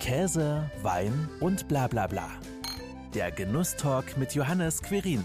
Käse, Wein und bla bla bla. Der Genusstalk mit Johannes Querin.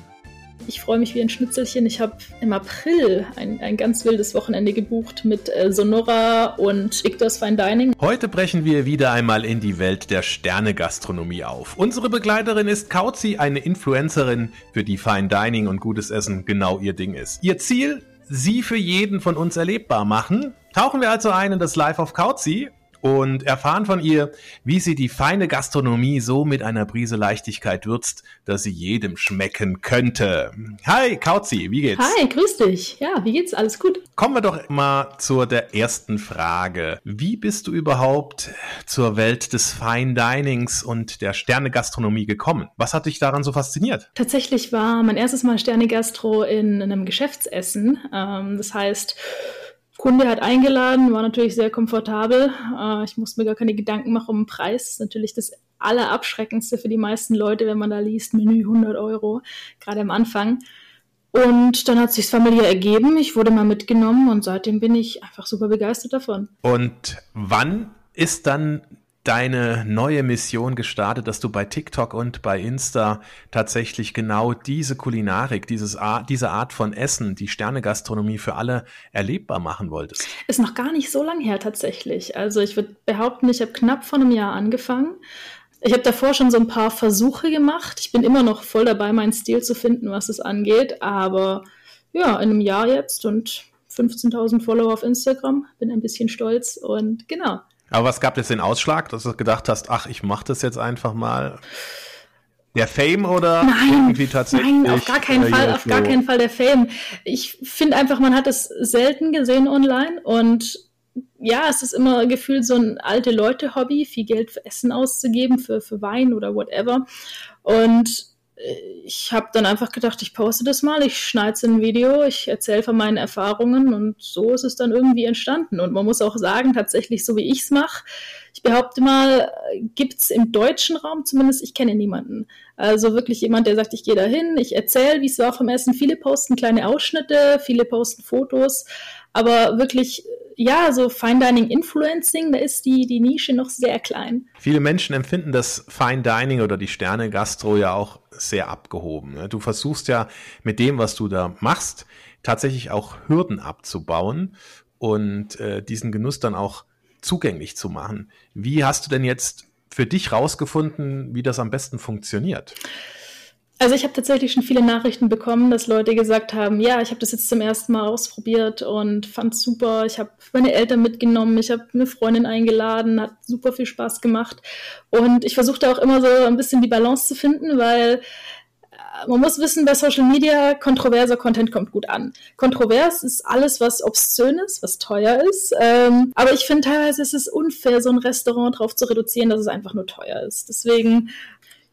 Ich freue mich wie ein Schnitzelchen. Ich habe im April ein, ein ganz wildes Wochenende gebucht mit äh, Sonora und Victor's Fine Dining. Heute brechen wir wieder einmal in die Welt der Sternegastronomie auf. Unsere Begleiterin ist Kauzi, eine Influencerin, für die Fine Dining und gutes Essen genau ihr Ding ist. Ihr Ziel? Sie für jeden von uns erlebbar machen. Tauchen wir also ein in das Live of Kauzi und erfahren von ihr, wie sie die feine Gastronomie so mit einer Prise Leichtigkeit würzt, dass sie jedem schmecken könnte. Hi, Kauzi, wie geht's? Hi, grüß dich. Ja, wie geht's? Alles gut. Kommen wir doch mal zur der ersten Frage. Wie bist du überhaupt zur Welt des Fine Dinings und der Sternegastronomie gekommen? Was hat dich daran so fasziniert? Tatsächlich war mein erstes Mal Sternegastro in einem Geschäftsessen. Ähm, das heißt, Kunde hat eingeladen, war natürlich sehr komfortabel. Äh, ich musste mir gar keine Gedanken machen um den Preis. Natürlich das Allerabschreckendste für die meisten Leute, wenn man da liest, Menü 100 Euro, gerade am Anfang. Und dann hat sich familiär ergeben. Ich wurde mal mitgenommen und seitdem bin ich einfach super begeistert davon. Und wann ist dann deine neue Mission gestartet, dass du bei TikTok und bei Insta tatsächlich genau diese Kulinarik, dieses diese Art von Essen, die Sternegastronomie für alle erlebbar machen wolltest? Ist noch gar nicht so lang her tatsächlich. Also ich würde behaupten, ich habe knapp vor einem Jahr angefangen. Ich habe davor schon so ein paar Versuche gemacht. Ich bin immer noch voll dabei, meinen Stil zu finden, was es angeht. Aber ja, in einem Jahr jetzt und 15.000 Follower auf Instagram. Bin ein bisschen stolz und genau. Aber was gab jetzt den Ausschlag, dass du gedacht hast, ach, ich mache das jetzt einfach mal? Der Fame oder nein, irgendwie tatsächlich? Nein, auf gar keinen Fall, auf gar keinen Fall der Fame. Ich finde einfach, man hat es selten gesehen online und ja, es ist immer gefühlt so ein alte Leute-Hobby, viel Geld für Essen auszugeben, für, für Wein oder whatever. Und ich habe dann einfach gedacht, ich poste das mal, ich schneide ein Video, ich erzähle von meinen Erfahrungen und so ist es dann irgendwie entstanden. Und man muss auch sagen, tatsächlich so wie ich es mache, ich behaupte mal, gibt es im deutschen Raum zumindest, ich kenne niemanden. Also wirklich jemand, der sagt, ich gehe da hin, ich erzähle, wie es war vom Essen. Viele posten kleine Ausschnitte, viele posten Fotos, aber wirklich ja, so Fine Dining Influencing, da ist die, die Nische noch sehr klein. Viele Menschen empfinden das Fine Dining oder die Sterne Gastro ja auch sehr abgehoben. Ne? Du versuchst ja mit dem, was du da machst, tatsächlich auch Hürden abzubauen und äh, diesen Genuss dann auch zugänglich zu machen. Wie hast du denn jetzt für dich rausgefunden, wie das am besten funktioniert? Also ich habe tatsächlich schon viele Nachrichten bekommen, dass Leute gesagt haben, ja, ich habe das jetzt zum ersten Mal ausprobiert und fand super. Ich habe meine Eltern mitgenommen, ich habe eine Freundin eingeladen, hat super viel Spaß gemacht. Und ich versuchte auch immer so ein bisschen die Balance zu finden, weil äh, man muss wissen, bei Social Media, kontroverser Content kommt gut an. Kontrovers ist alles, was obszön ist, was teuer ist. Ähm, aber ich finde teilweise ist es unfair, so ein Restaurant darauf zu reduzieren, dass es einfach nur teuer ist. Deswegen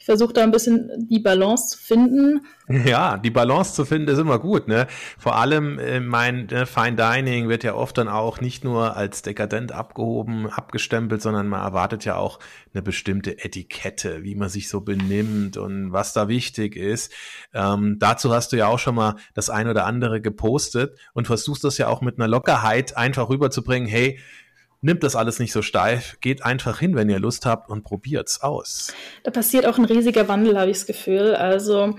ich versuche da ein bisschen die Balance zu finden. Ja, die Balance zu finden ist immer gut, ne? Vor allem äh, mein äh, Fine Dining wird ja oft dann auch nicht nur als dekadent abgehoben, abgestempelt, sondern man erwartet ja auch eine bestimmte Etikette, wie man sich so benimmt und was da wichtig ist. Ähm, dazu hast du ja auch schon mal das ein oder andere gepostet und versuchst das ja auch mit einer Lockerheit einfach rüberzubringen, hey, nimmt das alles nicht so steif, geht einfach hin, wenn ihr Lust habt und probiert's aus. Da passiert auch ein riesiger Wandel, habe ich das Gefühl. Also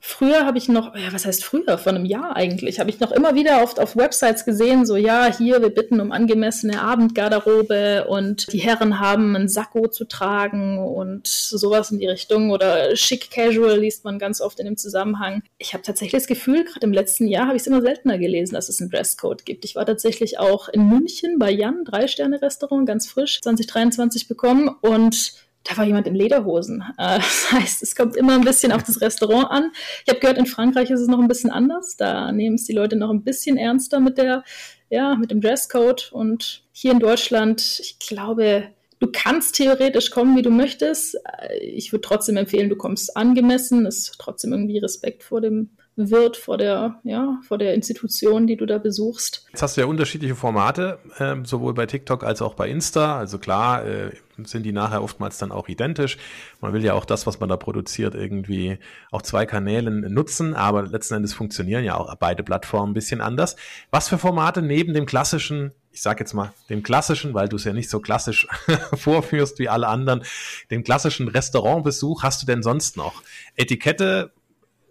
Früher habe ich noch, ja, was heißt früher, vor einem Jahr eigentlich, habe ich noch immer wieder oft auf Websites gesehen, so ja, hier, wir bitten um angemessene Abendgarderobe und die Herren haben ein Sakko zu tragen und sowas in die Richtung oder schick casual liest man ganz oft in dem Zusammenhang. Ich habe tatsächlich das Gefühl, gerade im letzten Jahr habe ich es immer seltener gelesen, dass es einen Dresscode gibt. Ich war tatsächlich auch in München bei Jan, Drei-Sterne-Restaurant, ganz frisch, 2023 bekommen und da war jemand in Lederhosen. Äh, das heißt, es kommt immer ein bisschen auf das Restaurant an. Ich habe gehört, in Frankreich ist es noch ein bisschen anders. Da nehmen es die Leute noch ein bisschen ernster mit der, ja, mit dem Dresscode. Und hier in Deutschland, ich glaube, du kannst theoretisch kommen, wie du möchtest. Äh, ich würde trotzdem empfehlen, du kommst angemessen, ist trotzdem irgendwie Respekt vor dem wird vor der, ja, vor der Institution, die du da besuchst. Jetzt hast du ja unterschiedliche Formate, äh, sowohl bei TikTok als auch bei Insta. Also klar, äh, sind die nachher oftmals dann auch identisch. Man will ja auch das, was man da produziert, irgendwie auf zwei Kanälen nutzen, aber letzten Endes funktionieren ja auch beide Plattformen ein bisschen anders. Was für Formate neben dem klassischen ich sage jetzt mal, dem klassischen, weil du es ja nicht so klassisch vorführst wie alle anderen, den klassischen Restaurantbesuch hast du denn sonst noch? Etikette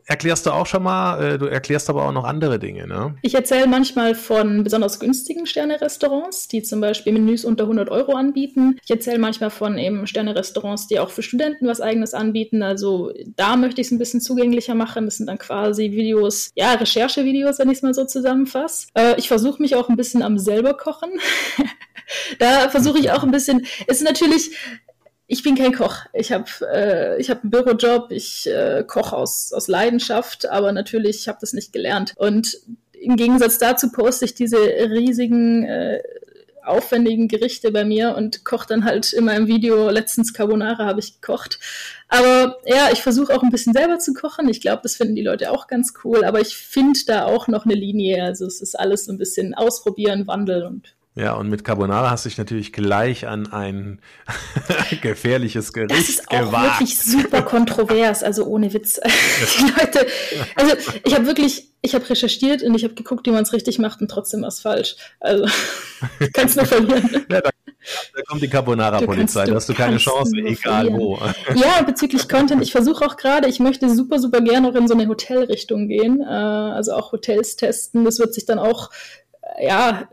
erklärst du auch schon mal, äh, du erklärst aber auch noch andere Dinge, ne? Ich erzähle manchmal von besonders günstigen Sterne-Restaurants, die zum Beispiel Menüs unter 100 Euro anbieten. Ich erzähle manchmal von eben Sterne-Restaurants, die auch für Studenten was Eigenes anbieten. Also da möchte ich es ein bisschen zugänglicher machen. Das sind dann quasi Videos, ja, Recherchevideos, wenn ich es mal so zusammenfasse. Äh, ich versuche mich auch ein bisschen am selber kochen. da versuche ich auch ein bisschen, es ist natürlich, ich bin kein Koch. Ich habe äh, ich hab einen Bürojob, ich äh, koche aus, aus Leidenschaft, aber natürlich, ich habe das nicht gelernt. Und im Gegensatz dazu poste ich diese riesigen, äh, aufwendigen Gerichte bei mir und koche dann halt in meinem Video, letztens Carbonara habe ich gekocht. Aber ja, ich versuche auch ein bisschen selber zu kochen. Ich glaube, das finden die Leute auch ganz cool, aber ich finde da auch noch eine Linie. Also es ist alles so ein bisschen ausprobieren, wandeln und ja, und mit Carbonara hast du dich natürlich gleich an ein gefährliches Gericht Das ist auch gewagt. wirklich super kontrovers, also ohne Witz. Die Leute, also ich habe wirklich, ich habe recherchiert und ich habe geguckt, wie man es richtig macht und trotzdem war es falsch. Also kannst nur verlieren. Ja, da, da, kommt die Carbonara-Polizei, da hast du keine Chance, egal verlieren. wo. Ja, bezüglich Content, ich versuche auch gerade, ich möchte super, super gerne noch in so eine Hotelrichtung gehen, äh, also auch Hotels testen. Das wird sich dann auch, ja,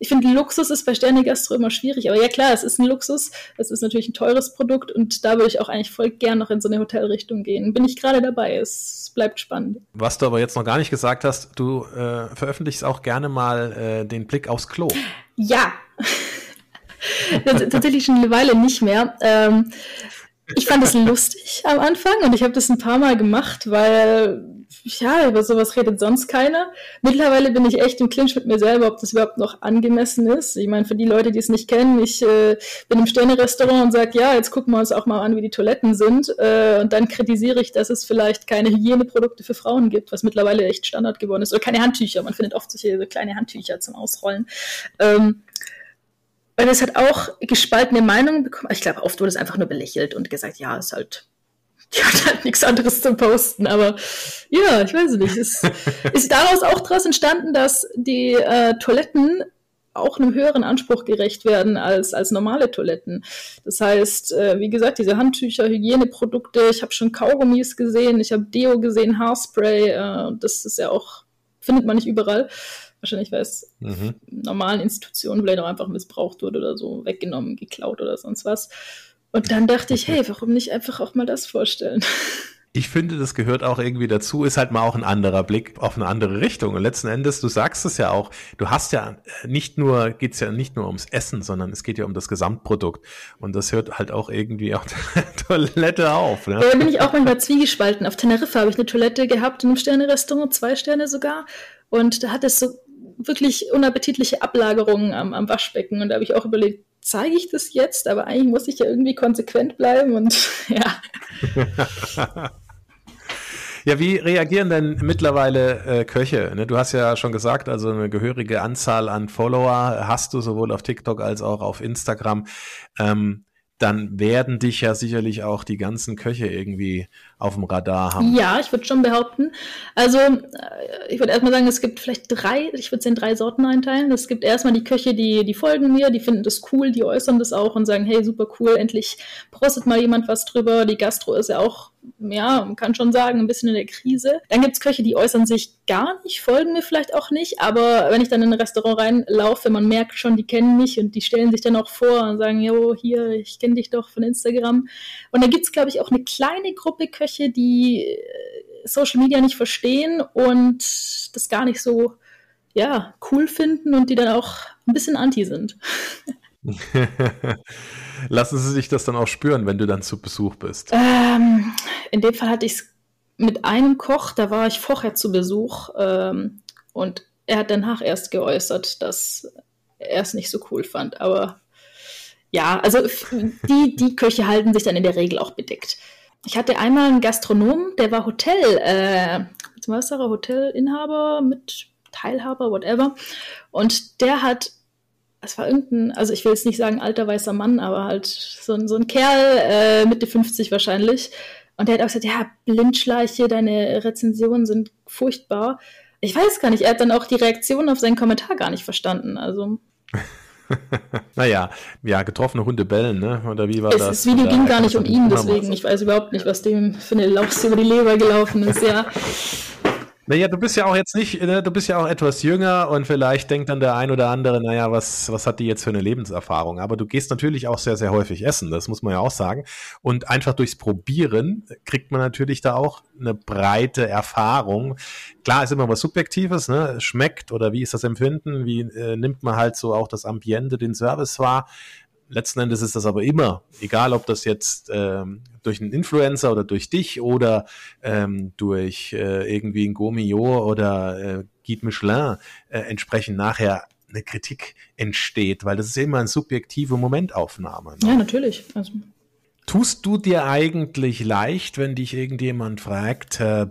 ich finde, Luxus ist bei Sterne Gastro immer schwierig. Aber ja, klar, es ist ein Luxus. Es ist natürlich ein teures Produkt und da würde ich auch eigentlich voll gern noch in so eine Hotelrichtung gehen. Bin ich gerade dabei. Es bleibt spannend. Was du aber jetzt noch gar nicht gesagt hast, du äh, veröffentlichst auch gerne mal äh, den Blick aufs Klo. Ja. Tatsächlich schon eine Weile nicht mehr. Ähm, ich fand es lustig am Anfang und ich habe das ein paar Mal gemacht, weil ja, über sowas redet sonst keiner. Mittlerweile bin ich echt im Clinch mit mir selber, ob das überhaupt noch angemessen ist. Ich meine, für die Leute, die es nicht kennen, ich äh, bin im Sterne-Restaurant und sage, ja, jetzt gucken wir uns auch mal an, wie die Toiletten sind. Äh, und dann kritisiere ich, dass es vielleicht keine Hygieneprodukte für Frauen gibt, was mittlerweile echt Standard geworden ist. Oder keine Handtücher. Man findet oft solche kleine Handtücher zum Ausrollen. Ähm, weil es hat auch gespaltene Meinungen bekommen. Ich glaube, oft wurde es einfach nur belächelt und gesagt, ja, ist halt die hat halt nichts anderes zu posten. Aber ja, ich weiß nicht. Es ist daraus auch daraus entstanden, dass die äh, Toiletten auch einem höheren Anspruch gerecht werden als, als normale Toiletten. Das heißt, äh, wie gesagt, diese Handtücher, Hygieneprodukte, ich habe schon Kaugummis gesehen, ich habe Deo gesehen, Haarspray, äh, das ist ja auch, findet man nicht überall. Wahrscheinlich, weil es mhm. in normalen Institutionen vielleicht auch einfach missbraucht wurde oder so, weggenommen, geklaut oder sonst was. Und dann dachte ich, hey, warum nicht einfach auch mal das vorstellen? Ich finde, das gehört auch irgendwie dazu, ist halt mal auch ein anderer Blick auf eine andere Richtung. Und letzten Endes, du sagst es ja auch, du hast ja nicht nur, geht's ja nicht nur ums Essen, sondern es geht ja um das Gesamtprodukt. Und das hört halt auch irgendwie auf der Toilette auf. Ne? Da bin ich auch manchmal zwiegespalten. Auf Teneriffa habe ich eine Toilette gehabt in einem Sterne-Restaurant, zwei Sterne sogar. Und da hat es so wirklich unappetitliche Ablagerungen am, am Waschbecken. Und da habe ich auch überlegt, zeige ich das jetzt, aber eigentlich muss ich ja irgendwie konsequent bleiben und ja. Ja, wie reagieren denn mittlerweile äh, Köche? Ne, du hast ja schon gesagt, also eine gehörige Anzahl an Follower hast du sowohl auf TikTok als auch auf Instagram. Ähm, dann werden dich ja sicherlich auch die ganzen Köche irgendwie auf dem Radar haben. Ja, ich würde schon behaupten. Also, äh, ich würde erstmal sagen, es gibt vielleicht drei, ich würde es in drei Sorten einteilen. Es gibt erstmal die Köche, die, die folgen mir, die finden das cool, die äußern das auch und sagen, hey, super cool, endlich prostet mal jemand was drüber. Die Gastro ist ja auch ja, man kann schon sagen, ein bisschen in der Krise. Dann gibt es Köche, die äußern sich gar nicht, folgen mir vielleicht auch nicht, aber wenn ich dann in ein Restaurant reinlaufe, man merkt schon, die kennen mich und die stellen sich dann auch vor und sagen, jo, hier, ich kenne dich doch von Instagram. Und dann gibt es, glaube ich, auch eine kleine Gruppe Köche, die äh, Social Media nicht verstehen und das gar nicht so, ja, cool finden und die dann auch ein bisschen anti sind. Lassen Sie sich das dann auch spüren, wenn du dann zu Besuch bist? Ähm, in dem Fall hatte ich es mit einem Koch, da war ich vorher zu Besuch ähm, und er hat danach erst geäußert, dass er es nicht so cool fand. Aber ja, also die, die Köche halten sich dann in der Regel auch bedeckt. Ich hatte einmal einen Gastronom, der war Hotel, äh, er, Hotelinhaber mit Teilhaber, whatever. Und der hat es war irgendein, also ich will jetzt nicht sagen alter weißer Mann, aber halt so ein, so ein Kerl, äh, Mitte 50 wahrscheinlich. Und der hat auch gesagt, ja, Blindschleiche, deine Rezensionen sind furchtbar. Ich weiß gar nicht, er hat dann auch die Reaktion auf seinen Kommentar gar nicht verstanden. Also naja, ja, getroffene Hunde bellen, ne? Oder wie war es, das? Das Video ging gar nicht um ihn, deswegen. Ich weiß überhaupt nicht, was dem für eine Laus über die Leber gelaufen ist, ja. Naja, du bist ja auch jetzt nicht, ne, du bist ja auch etwas jünger und vielleicht denkt dann der ein oder andere, naja, was, was hat die jetzt für eine Lebenserfahrung? Aber du gehst natürlich auch sehr, sehr häufig essen, das muss man ja auch sagen. Und einfach durchs Probieren kriegt man natürlich da auch eine breite Erfahrung. Klar ist immer was Subjektives, ne? Schmeckt oder wie ist das Empfinden? Wie äh, nimmt man halt so auch das Ambiente, den Service wahr? Letzten Endes ist das aber immer, egal ob das jetzt ähm, durch einen Influencer oder durch dich oder ähm, durch äh, irgendwie ein Gomio oder äh, Guide Michelin äh, entsprechend nachher eine Kritik entsteht, weil das ist immer eine subjektive Momentaufnahme. Ne? Ja, natürlich. Also. Tust du dir eigentlich leicht, wenn dich irgendjemand fragt, äh,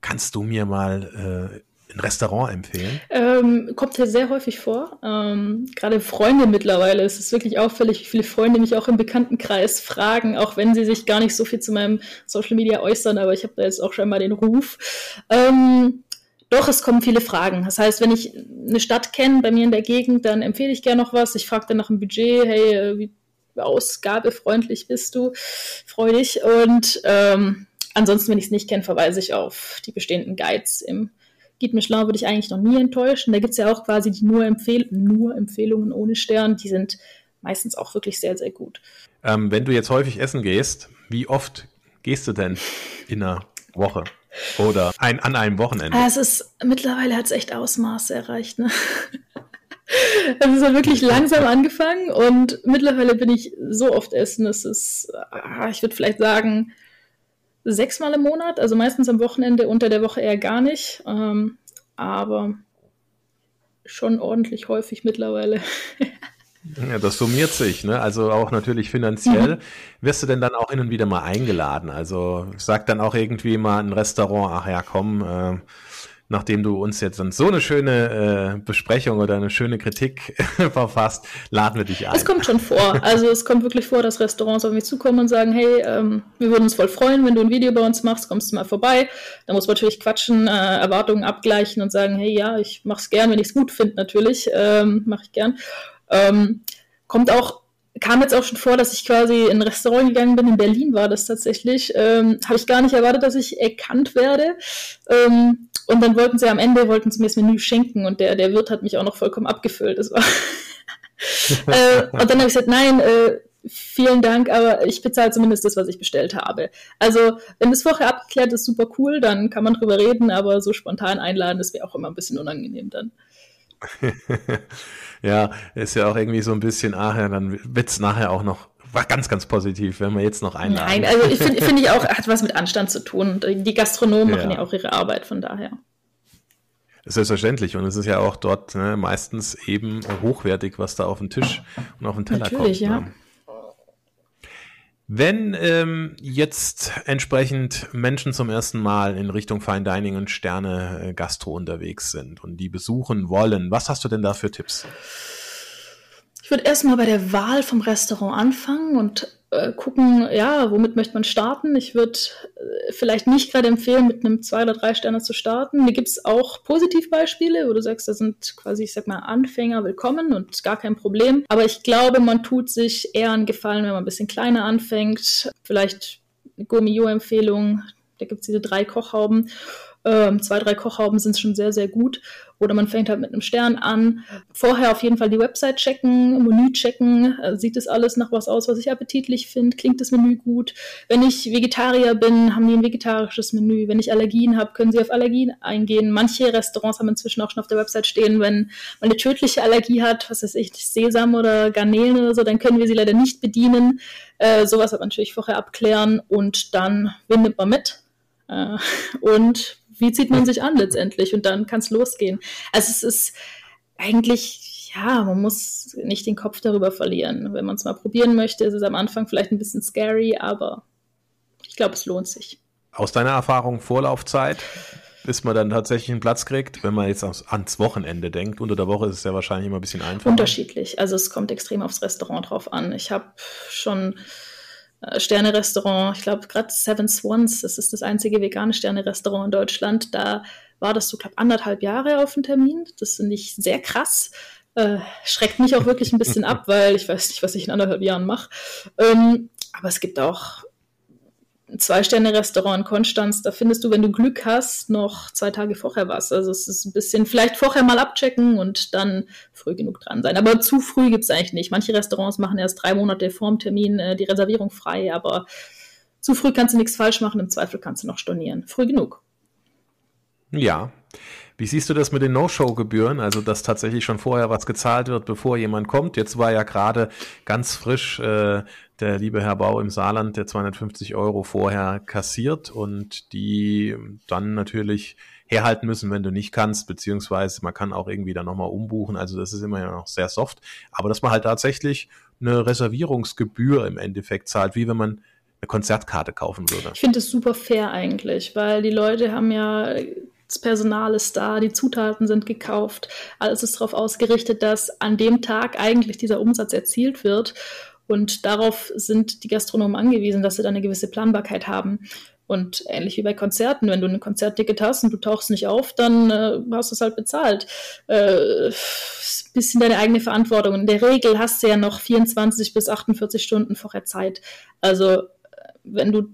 kannst du mir mal äh, ein Restaurant empfehlen? Ähm, kommt ja sehr häufig vor. Ähm, gerade Freunde mittlerweile. Es ist wirklich auffällig, wie viele Freunde mich auch im Bekanntenkreis fragen, auch wenn sie sich gar nicht so viel zu meinem Social Media äußern, aber ich habe da jetzt auch schon mal den Ruf. Ähm, doch, es kommen viele Fragen. Das heißt, wenn ich eine Stadt kenne bei mir in der Gegend, dann empfehle ich gerne noch was. Ich frage dann nach dem Budget, hey, äh, wie ausgabefreundlich bist du? Freu dich. Und ähm, ansonsten, wenn ich es nicht kenne, verweise ich auf die bestehenden Guides im Guide Michelin würde ich eigentlich noch nie enttäuschen. Da gibt es ja auch quasi die nur, Empfehl nur Empfehlungen ohne Stern. Die sind meistens auch wirklich sehr, sehr gut. Ähm, wenn du jetzt häufig essen gehst, wie oft gehst du denn in einer Woche? Oder ein, an einem Wochenende? Ah, es ist, mittlerweile hat es echt Ausmaße erreicht. Ne? Es hat wirklich langsam angefangen und mittlerweile bin ich so oft essen. Es ist, ah, ich würde vielleicht sagen, sechsmal im Monat, also meistens am Wochenende, unter der Woche eher gar nicht. Ähm, aber schon ordentlich häufig mittlerweile. Ja, das summiert sich, ne? Also auch natürlich finanziell. Mhm. Wirst du denn dann auch hin und wieder mal eingeladen? Also sagt dann auch irgendwie mal ein Restaurant, ach ja, komm, äh, nachdem du uns jetzt so eine schöne äh, Besprechung oder eine schöne Kritik verfasst, laden wir dich ein. Es kommt schon vor. Also es kommt wirklich vor, dass Restaurants auf mich zukommen und sagen, hey, ähm, wir würden uns voll freuen, wenn du ein Video bei uns machst, kommst du mal vorbei. Da muss man natürlich quatschen, äh, Erwartungen abgleichen und sagen, hey, ja, ich mach's gern, wenn ich es gut finde, natürlich, ähm, mache ich gern. Ähm, kommt auch kam jetzt auch schon vor, dass ich quasi in ein Restaurant gegangen bin. In Berlin war das tatsächlich. Ähm, Habe ich gar nicht erwartet, dass ich erkannt werde. Ähm, und dann wollten sie am Ende, wollten sie mir das Menü schenken und der, der Wirt hat mich auch noch vollkommen abgefüllt. Das war äh, und dann habe ich gesagt, nein, äh, vielen Dank, aber ich bezahle zumindest das, was ich bestellt habe. Also, wenn das vorher abgeklärt ist, super cool, dann kann man drüber reden, aber so spontan einladen, das wäre auch immer ein bisschen unangenehm dann. ja, ist ja auch irgendwie so ein bisschen, ach ja, dann wird es nachher auch noch war ganz, ganz positiv, wenn wir jetzt noch einladen. Nein, also ich finde find ich auch, hat was mit Anstand zu tun. Die Gastronomen ja. machen ja auch ihre Arbeit, von daher. Selbstverständlich. Und es ist ja auch dort ne, meistens eben hochwertig, was da auf den Tisch und auf den Teller Natürlich, kommt. Natürlich, ja. Ne? Wenn ähm, jetzt entsprechend Menschen zum ersten Mal in Richtung Fine Dining und Sterne äh, Gastro unterwegs sind und die besuchen wollen, was hast du denn da für Tipps? Ich würde erstmal bei der Wahl vom Restaurant anfangen und äh, gucken, ja, womit möchte man starten. Ich würde äh, vielleicht nicht gerade empfehlen, mit einem zwei oder drei Sterne zu starten. Mir gibt es auch Positivbeispiele, wo du sagst, da sind quasi, ich sag mal, Anfänger willkommen und gar kein Problem. Aber ich glaube, man tut sich eher einen Gefallen, wenn man ein bisschen kleiner anfängt. Vielleicht eine Gourmillot-Empfehlung, da gibt es diese drei Kochhauben. Ähm, zwei, drei Kochhauben sind schon sehr, sehr gut. Oder man fängt halt mit einem Stern an. Vorher auf jeden Fall die Website checken, Menü checken. Äh, sieht das alles nach was aus, was ich appetitlich finde? Klingt das Menü gut? Wenn ich Vegetarier bin, haben die ein vegetarisches Menü. Wenn ich Allergien habe, können sie auf Allergien eingehen. Manche Restaurants haben inzwischen auch schon auf der Website stehen, wenn man eine tödliche Allergie hat, was weiß ich, Sesam oder Garnelen oder so, dann können wir sie leider nicht bedienen. Äh, sowas aber natürlich vorher abklären und dann, nimmt man mit? Äh, und wie zieht man sich an letztendlich? Und dann kann es losgehen. Also es ist eigentlich, ja, man muss nicht den Kopf darüber verlieren. Wenn man es mal probieren möchte, ist es am Anfang vielleicht ein bisschen scary, aber ich glaube, es lohnt sich. Aus deiner Erfahrung Vorlaufzeit, bis man dann tatsächlich einen Platz kriegt, wenn man jetzt ans Wochenende denkt. Unter der Woche ist es ja wahrscheinlich immer ein bisschen einfacher. Unterschiedlich. Also es kommt extrem aufs Restaurant drauf an. Ich habe schon Sterne-Restaurant, ich glaube gerade Seven Swans, das ist das einzige vegane Sterne-Restaurant in Deutschland. Da war das so, glaube anderthalb Jahre auf dem Termin. Das finde ich sehr krass. Äh, schreckt mich auch wirklich ein bisschen ab, weil ich weiß nicht, was ich in anderthalb Jahren mache. Ähm, aber es gibt auch Zwei-Sterne-Restaurant in Konstanz, da findest du, wenn du Glück hast, noch zwei Tage vorher was. Also es ist ein bisschen, vielleicht vorher mal abchecken und dann früh genug dran sein. Aber zu früh gibt es eigentlich nicht. Manche Restaurants machen erst drei Monate vorm Termin äh, die Reservierung frei, aber zu früh kannst du nichts falsch machen, im Zweifel kannst du noch stornieren. Früh genug. Ja. Wie siehst du das mit den No-Show-Gebühren? Also, dass tatsächlich schon vorher was gezahlt wird, bevor jemand kommt. Jetzt war ja gerade ganz frisch äh, der liebe Herr Bau im Saarland, der 250 Euro vorher kassiert und die dann natürlich herhalten müssen, wenn du nicht kannst, beziehungsweise man kann auch irgendwie dann nochmal umbuchen. Also das ist immer ja noch sehr soft. Aber dass man halt tatsächlich eine Reservierungsgebühr im Endeffekt zahlt, wie wenn man eine Konzertkarte kaufen würde. Ich finde es super fair eigentlich, weil die Leute haben ja das Personal ist da, die Zutaten sind gekauft, alles ist darauf ausgerichtet, dass an dem Tag eigentlich dieser Umsatz erzielt wird. Und darauf sind die Gastronomen angewiesen, dass sie dann eine gewisse Planbarkeit haben. Und ähnlich wie bei Konzerten, wenn du ein Konzertticket hast und du tauchst nicht auf, dann äh, hast du es halt bezahlt. Äh, bisschen deine eigene Verantwortung. In der Regel hast du ja noch 24 bis 48 Stunden vorher Zeit. Also wenn du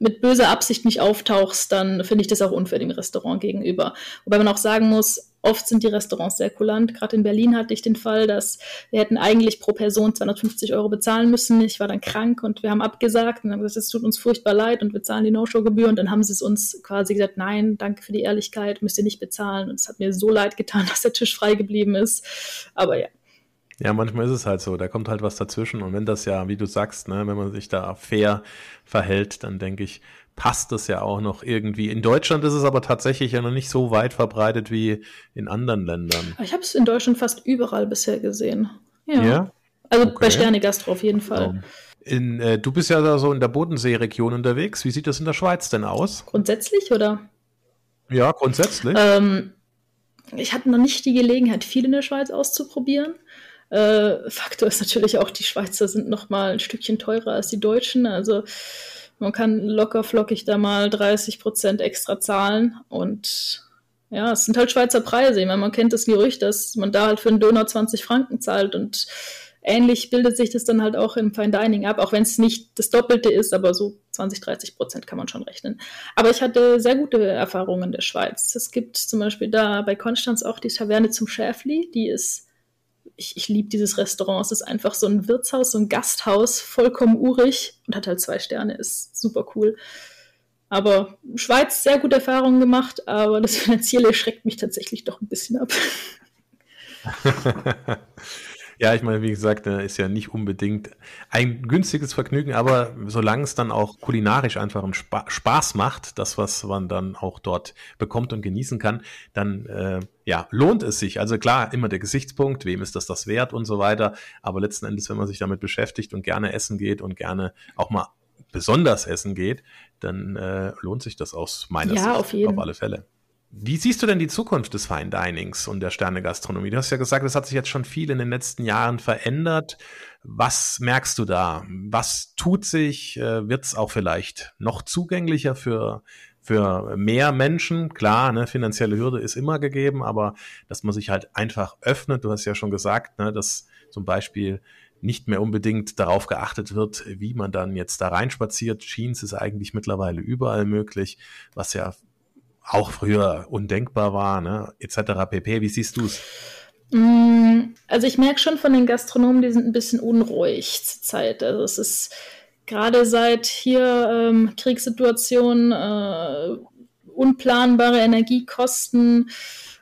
mit böser Absicht nicht auftauchst, dann finde ich das auch unfair dem Restaurant gegenüber. Wobei man auch sagen muss, oft sind die Restaurants sehr kulant. Gerade in Berlin hatte ich den Fall, dass wir hätten eigentlich pro Person 250 Euro bezahlen müssen. Ich war dann krank und wir haben abgesagt und haben gesagt, es tut uns furchtbar leid und wir zahlen die No-Show-Gebühr. Und dann haben sie es uns quasi gesagt, nein, danke für die Ehrlichkeit, müsst ihr nicht bezahlen. Und es hat mir so leid getan, dass der Tisch frei geblieben ist. Aber ja, ja, manchmal ist es halt so, da kommt halt was dazwischen und wenn das ja, wie du sagst, ne, wenn man sich da fair verhält, dann denke ich, passt das ja auch noch irgendwie. In Deutschland ist es aber tatsächlich ja noch nicht so weit verbreitet wie in anderen Ländern. Ich habe es in Deutschland fast überall bisher gesehen. Ja. ja? Also okay. bei Sterne Gastro auf jeden Fall. In, äh, du bist ja da so in der Bodenseeregion unterwegs. Wie sieht das in der Schweiz denn aus? Grundsätzlich oder? Ja, grundsätzlich. Ähm, ich hatte noch nicht die Gelegenheit, viel in der Schweiz auszuprobieren. Äh, Faktor ist natürlich auch, die Schweizer sind noch mal ein Stückchen teurer als die Deutschen. Also man kann locker flockig da mal 30 Prozent extra zahlen und ja, es sind halt Schweizer Preise. Ich meine, man kennt das Gerücht, dass man da halt für einen Döner 20 Franken zahlt und ähnlich bildet sich das dann halt auch im Fine Dining ab, auch wenn es nicht das Doppelte ist, aber so 20, 30 Prozent kann man schon rechnen. Aber ich hatte sehr gute Erfahrungen in der Schweiz. Es gibt zum Beispiel da bei Konstanz auch die Taverne zum Schäfli, die ist ich, ich liebe dieses Restaurant. Es ist einfach so ein Wirtshaus, so ein Gasthaus, vollkommen urig und hat halt zwei Sterne, ist super cool. Aber Schweiz sehr gute Erfahrungen gemacht, aber das Finanzielle schreckt mich tatsächlich doch ein bisschen ab. Ja, ich meine, wie gesagt, ist ja nicht unbedingt ein günstiges Vergnügen, aber solange es dann auch kulinarisch einfach einen Spa Spaß macht, das, was man dann auch dort bekommt und genießen kann, dann äh, ja, lohnt es sich. Also klar, immer der Gesichtspunkt, wem ist das das wert und so weiter. Aber letzten Endes, wenn man sich damit beschäftigt und gerne essen geht und gerne auch mal besonders essen geht, dann äh, lohnt sich das aus meiner ja, Sicht auf, jeden. auf alle Fälle. Wie siehst du denn die Zukunft des Fine Dinings und der Sternegastronomie? Du hast ja gesagt, es hat sich jetzt schon viel in den letzten Jahren verändert. Was merkst du da? Was tut sich? Äh, Wird es auch vielleicht noch zugänglicher für, für mehr Menschen? Klar, ne, finanzielle Hürde ist immer gegeben, aber dass man sich halt einfach öffnet. Du hast ja schon gesagt, ne, dass zum Beispiel nicht mehr unbedingt darauf geachtet wird, wie man dann jetzt da reinspaziert. Jeans ist eigentlich mittlerweile überall möglich, was ja auch früher undenkbar war, ne, etc. pp. Wie siehst du es? Mm, also ich merke schon von den Gastronomen, die sind ein bisschen unruhig zur Zeit. Also es ist gerade seit hier ähm, Kriegssituationen, äh, unplanbare Energiekosten,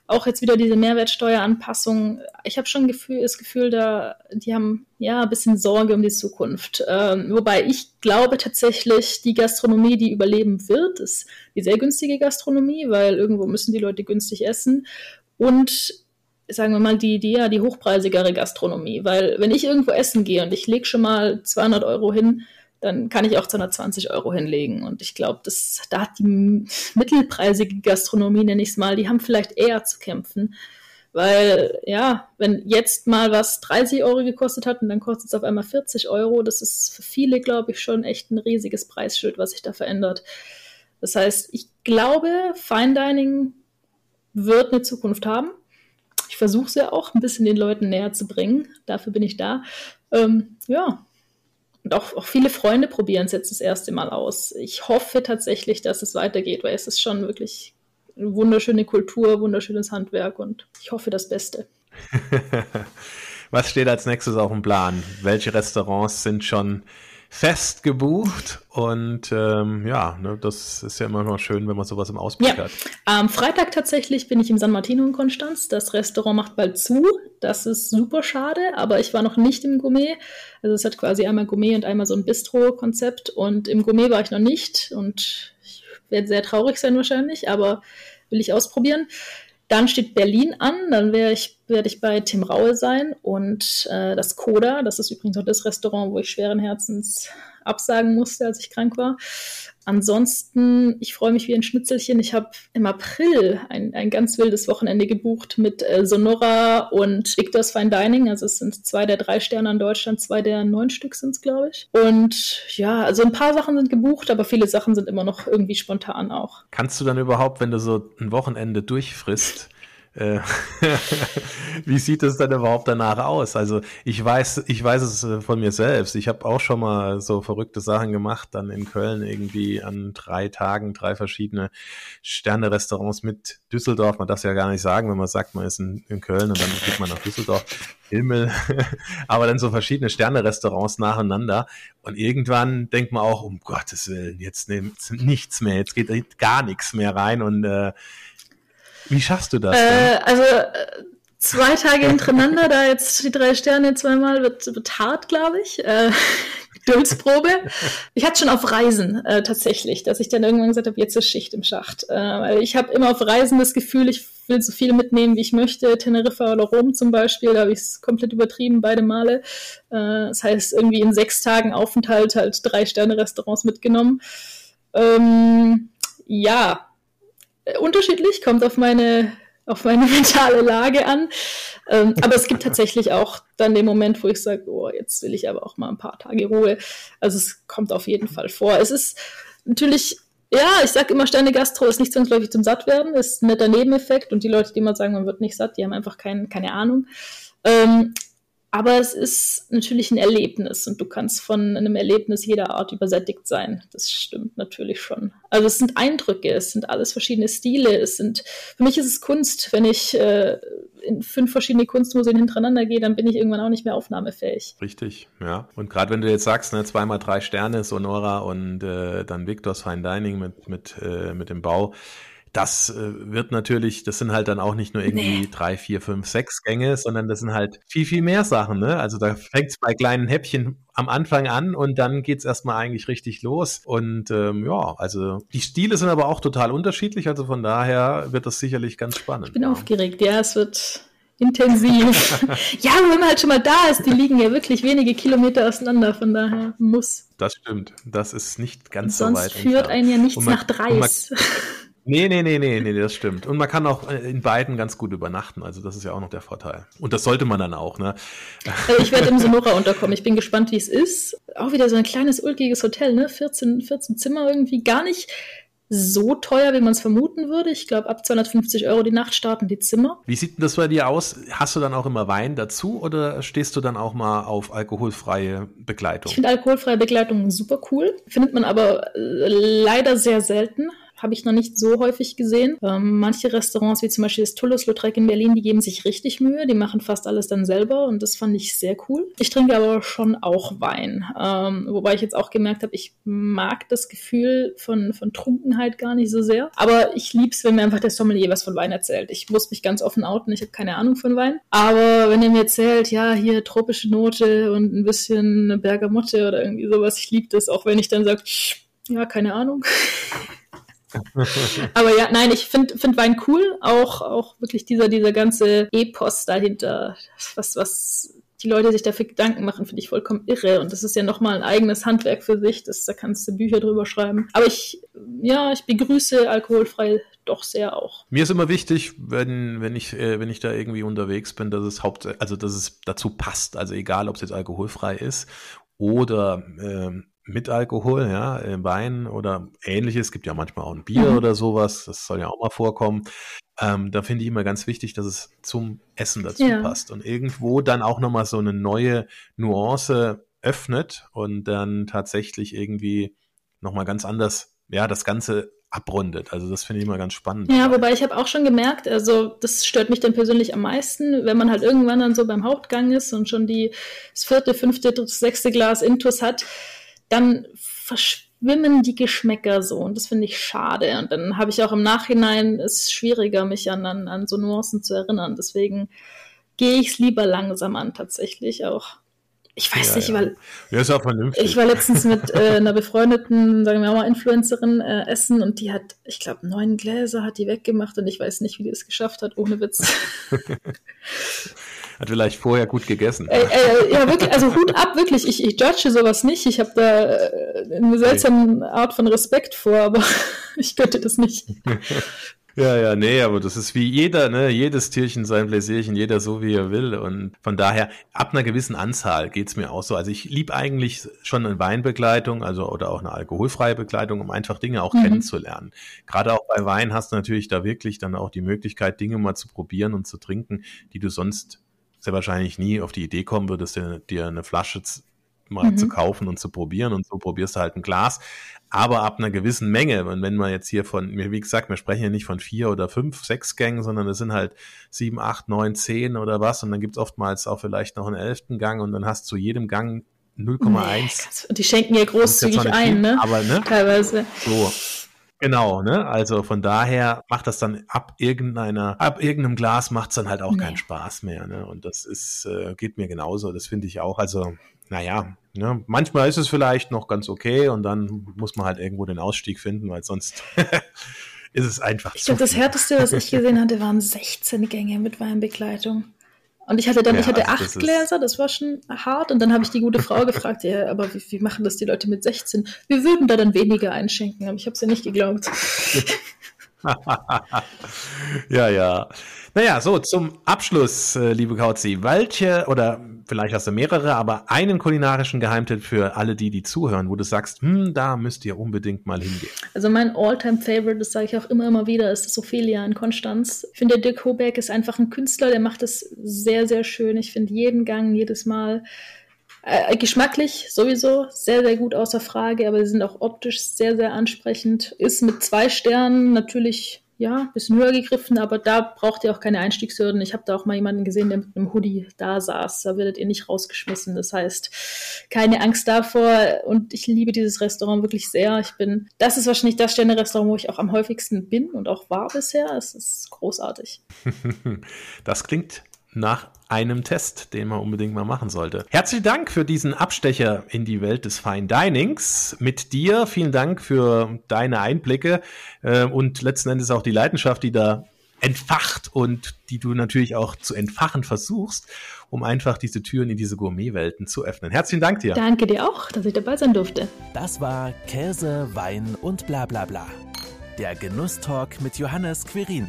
auch jetzt wieder diese Mehrwertsteueranpassung. Ich habe schon Gefühl, das Gefühl, da die haben ja ein bisschen Sorge um die Zukunft. Ähm, wobei ich glaube tatsächlich, die Gastronomie, die überleben wird, ist die sehr günstige Gastronomie, weil irgendwo müssen die Leute günstig essen und sagen wir mal die die ja die hochpreisigere Gastronomie, weil wenn ich irgendwo essen gehe und ich lege schon mal 200 Euro hin, dann kann ich auch 220 Euro hinlegen. Und ich glaube, da hat die mittelpreisige Gastronomie, nenne ich es mal, die haben vielleicht eher zu kämpfen. Weil, ja, wenn jetzt mal was 30 Euro gekostet hat und dann kostet es auf einmal 40 Euro, das ist für viele, glaube ich, schon echt ein riesiges Preisschild, was sich da verändert. Das heißt, ich glaube, Fine Dining wird eine Zukunft haben versuche es ja auch ein bisschen den Leuten näher zu bringen. Dafür bin ich da. Ähm, ja. Und auch, auch viele Freunde probieren es jetzt das erste Mal aus. Ich hoffe tatsächlich, dass es weitergeht, weil es ist schon wirklich eine wunderschöne Kultur, wunderschönes Handwerk und ich hoffe das Beste. Was steht als nächstes auf dem Plan? Welche Restaurants sind schon fest gebucht und ähm, ja, ne, das ist ja immer noch schön, wenn man sowas im Ausblick ja. hat. Am Freitag tatsächlich bin ich im San Martino in Konstanz. Das Restaurant macht bald zu. Das ist super schade, aber ich war noch nicht im Gourmet. Also es hat quasi einmal Gourmet und einmal so ein Bistro-Konzept und im Gourmet war ich noch nicht und ich werde sehr traurig sein wahrscheinlich, aber will ich ausprobieren. Dann steht Berlin an, dann werde ich, werd ich bei Tim Raue sein und äh, das Coda, das ist übrigens auch das Restaurant, wo ich schweren Herzens absagen musste, als ich krank war. Ansonsten, ich freue mich wie ein Schnitzelchen. Ich habe im April ein, ein ganz wildes Wochenende gebucht mit äh, Sonora und Victor's Fine Dining. Also es sind zwei der drei Sterne in Deutschland, zwei der neun Stück sind es, glaube ich. Und ja, also ein paar Sachen sind gebucht, aber viele Sachen sind immer noch irgendwie spontan auch. Kannst du dann überhaupt, wenn du so ein Wochenende durchfrisst, äh, wie sieht es dann überhaupt danach aus? Also ich weiß, ich weiß es äh, von mir selbst. Ich habe auch schon mal so verrückte Sachen gemacht, dann in Köln irgendwie an drei Tagen drei verschiedene Sterne-Restaurants mit Düsseldorf. Man darf es ja gar nicht sagen, wenn man sagt, man ist in, in Köln und dann geht man nach Düsseldorf. Himmel, aber dann so verschiedene Sterne-Restaurants nacheinander. Und irgendwann denkt man auch, um Gottes Willen, jetzt nimmt nichts mehr, jetzt geht gar nichts mehr rein und äh, wie schaffst du das? Äh, also äh, zwei Tage hintereinander, da jetzt die drei Sterne zweimal, wird, wird hart, glaube ich. Äh, Geduldsprobe. Ich hatte schon auf Reisen äh, tatsächlich, dass ich dann irgendwann gesagt habe, jetzt ist Schicht im Schacht. Äh, weil ich habe immer auf Reisen das Gefühl, ich will so viel mitnehmen, wie ich möchte. Teneriffa oder Rom zum Beispiel, da habe ich es komplett übertrieben, beide Male. Äh, das heißt, irgendwie in sechs Tagen Aufenthalt halt drei Sterne-Restaurants mitgenommen. Ähm, ja, unterschiedlich, kommt auf meine, auf meine mentale Lage an. Ähm, aber es gibt tatsächlich auch dann den Moment, wo ich sage, oh, jetzt will ich aber auch mal ein paar Tage Ruhe. Also es kommt auf jeden Fall vor. Es ist natürlich, ja, ich sage immer, Sterne Gastro ist nicht zwangsläufig zum Sattwerden, ist ein netter Nebeneffekt und die Leute, die immer sagen, man wird nicht satt, die haben einfach kein, keine Ahnung. Ähm, aber es ist natürlich ein Erlebnis und du kannst von einem Erlebnis jeder Art übersättigt sein. Das stimmt natürlich schon. Also es sind Eindrücke, es sind alles verschiedene Stile. Es sind, für mich ist es Kunst. Wenn ich äh, in fünf verschiedene Kunstmuseen hintereinander gehe, dann bin ich irgendwann auch nicht mehr aufnahmefähig. Richtig, ja. Und gerade wenn du jetzt sagst, ne, zweimal drei Sterne, Sonora und äh, dann Victor's Fine Dining mit, mit, äh, mit dem Bau, das äh, wird natürlich, das sind halt dann auch nicht nur irgendwie nee. drei, vier, fünf, sechs Gänge, sondern das sind halt viel, viel mehr Sachen. Ne? Also da fängt es bei kleinen Häppchen am Anfang an und dann geht es erstmal eigentlich richtig los. Und ähm, ja, also die Stile sind aber auch total unterschiedlich, also von daher wird das sicherlich ganz spannend. Ich bin ja. aufgeregt, ja, es wird intensiv. ja, wenn man halt schon mal da ist, die liegen ja wirklich wenige Kilometer auseinander, von daher muss. Das stimmt, das ist nicht ganz und so weit. Sonst führt einen ja nichts man, nach Dreis. Nee, nee, nee, nee, nee, das stimmt. Und man kann auch äh, in beiden ganz gut übernachten. Also das ist ja auch noch der Vorteil. Und das sollte man dann auch, ne? Also ich werde im Sonora unterkommen. Ich bin gespannt, wie es ist. Auch wieder so ein kleines, ulkiges Hotel, ne? 14, 14 Zimmer irgendwie. Gar nicht so teuer, wie man es vermuten würde. Ich glaube, ab 250 Euro die Nacht starten die Zimmer. Wie sieht denn das bei dir aus? Hast du dann auch immer Wein dazu oder stehst du dann auch mal auf alkoholfreie Begleitung? Ich finde alkoholfreie Begleitung super cool. Findet man aber äh, leider sehr selten habe ich noch nicht so häufig gesehen. Ähm, manche Restaurants, wie zum Beispiel das Toulouse-Lautrec in Berlin, die geben sich richtig Mühe. Die machen fast alles dann selber und das fand ich sehr cool. Ich trinke aber schon auch Wein. Ähm, wobei ich jetzt auch gemerkt habe, ich mag das Gefühl von, von Trunkenheit gar nicht so sehr. Aber ich liebe es, wenn mir einfach der Sommelier was von Wein erzählt. Ich muss mich ganz offen outen, ich habe keine Ahnung von Wein. Aber wenn er mir erzählt, ja, hier tropische Note und ein bisschen Bergamotte oder irgendwie sowas, ich liebe das, auch wenn ich dann sage, ja, keine Ahnung. Aber ja, nein, ich finde find Wein cool, auch, auch wirklich dieser, dieser ganze Epos dahinter, was, was die Leute sich dafür Gedanken machen, finde ich vollkommen irre. Und das ist ja nochmal ein eigenes Handwerk für sich, das, da kannst du Bücher drüber schreiben. Aber ich, ja, ich begrüße alkoholfrei doch sehr auch. Mir ist immer wichtig, wenn, wenn ich, äh, wenn ich da irgendwie unterwegs bin, dass es haupt, also dass es dazu passt. Also egal, ob es jetzt alkoholfrei ist oder äh, mit Alkohol, ja, äh, Wein oder ähnliches. Es gibt ja manchmal auch ein Bier mhm. oder sowas. Das soll ja auch mal vorkommen. Ähm, da finde ich immer ganz wichtig, dass es zum Essen dazu ja. passt und irgendwo dann auch nochmal so eine neue Nuance öffnet und dann tatsächlich irgendwie nochmal ganz anders, ja, das Ganze abrundet. Also das finde ich immer ganz spannend. Ja, wobei ich habe auch schon gemerkt, also das stört mich dann persönlich am meisten, wenn man halt irgendwann dann so beim Hauptgang ist und schon die, das vierte, fünfte, sechste Glas Intus hat, dann verschwimmen die Geschmäcker so und das finde ich schade. Und dann habe ich auch im Nachhinein es schwieriger, mich an, an, an so Nuancen zu erinnern. Deswegen gehe ich es lieber langsam an tatsächlich auch. Ich weiß ja, nicht, weil. Ja, ist auch vernünftig. Ich war letztens mit äh, einer befreundeten, sagen wir mal, Influencerin äh, essen und die hat, ich glaube, neun Gläser hat die weggemacht und ich weiß nicht, wie die es geschafft hat, ohne Witz. hat vielleicht vorher gut gegessen. Äh, äh, ja, wirklich, also Hut ab, wirklich. Ich, ich judge sowas nicht. Ich habe da äh, eine seltsame Art von Respekt vor, aber ich könnte das nicht. Ja, ja, nee, aber das ist wie jeder, ne, jedes Tierchen sein Bläsierchen, jeder so wie er will. Und von daher, ab einer gewissen Anzahl geht's mir auch so. Also ich lieb eigentlich schon eine Weinbegleitung, also oder auch eine alkoholfreie Begleitung, um einfach Dinge auch mhm. kennenzulernen. Gerade auch bei Wein hast du natürlich da wirklich dann auch die Möglichkeit, Dinge mal zu probieren und zu trinken, die du sonst sehr wahrscheinlich nie auf die Idee kommen würdest, dir eine Flasche mal mhm. zu kaufen und zu probieren und so probierst du halt ein Glas aber ab einer gewissen Menge. Und wenn man jetzt hier von, wie gesagt, wir sprechen ja nicht von vier oder fünf, sechs Gängen, sondern es sind halt sieben, acht, neun, zehn oder was. Und dann gibt's oftmals auch vielleicht noch einen elften Gang und dann hast du zu jedem Gang 0,1. Nee, die schenken ja großzügig ein, viel, ne? Aber, ne? Teilweise. So. Genau, ne? Also von daher macht das dann ab irgendeiner, ab irgendeinem Glas macht's dann halt auch nee. keinen Spaß mehr, ne? Und das ist, äh, geht mir genauso. Das finde ich auch. Also naja, ne, manchmal ist es vielleicht noch ganz okay und dann muss man halt irgendwo den Ausstieg finden, weil sonst ist es einfach Ich glaube, das härteste, was ich gesehen hatte, waren 16 Gänge mit Weinbegleitung. Und ich hatte dann, ja, ich hatte also acht Gläser, das war schon hart. Und dann habe ich die gute Frau gefragt, ja, aber wie, wie, machen das die Leute mit 16? Wir würden da dann weniger einschenken, aber ich habe es ja nicht geglaubt. ja, ja. Naja, so zum Abschluss, äh, liebe Kauzi. Welche, oder vielleicht hast du mehrere, aber einen kulinarischen Geheimtipp für alle die, die zuhören, wo du sagst, hm, da müsst ihr unbedingt mal hingehen. Also mein All-Time-Favorite, das sage ich auch immer, immer wieder, ist das Ophelia in Konstanz. Ich finde, Dirk Hoberg ist einfach ein Künstler, der macht es sehr, sehr schön. Ich finde jeden Gang, jedes Mal äh, geschmacklich sowieso sehr, sehr gut außer Frage, aber sie sind auch optisch sehr, sehr ansprechend. Ist mit zwei Sternen natürlich ja, ein bisschen höher gegriffen, aber da braucht ihr auch keine Einstiegshürden. Ich habe da auch mal jemanden gesehen, der mit einem Hoodie da saß. Da werdet ihr nicht rausgeschmissen. Das heißt, keine Angst davor. Und ich liebe dieses Restaurant wirklich sehr. Ich bin, das ist wahrscheinlich das Sterne-Restaurant, wo ich auch am häufigsten bin und auch war bisher. Es ist großartig. Das klingt nach einem Test, den man unbedingt mal machen sollte. Herzlichen Dank für diesen Abstecher in die Welt des Fine Dinings. Mit dir vielen Dank für deine Einblicke äh, und letzten Endes auch die Leidenschaft, die da entfacht und die du natürlich auch zu entfachen versuchst, um einfach diese Türen in diese Gourmetwelten zu öffnen. Herzlichen Dank dir. Danke dir auch, dass ich dabei sein durfte. Das war Käse, Wein und bla bla bla. Der Genusstalk mit Johannes Quirin.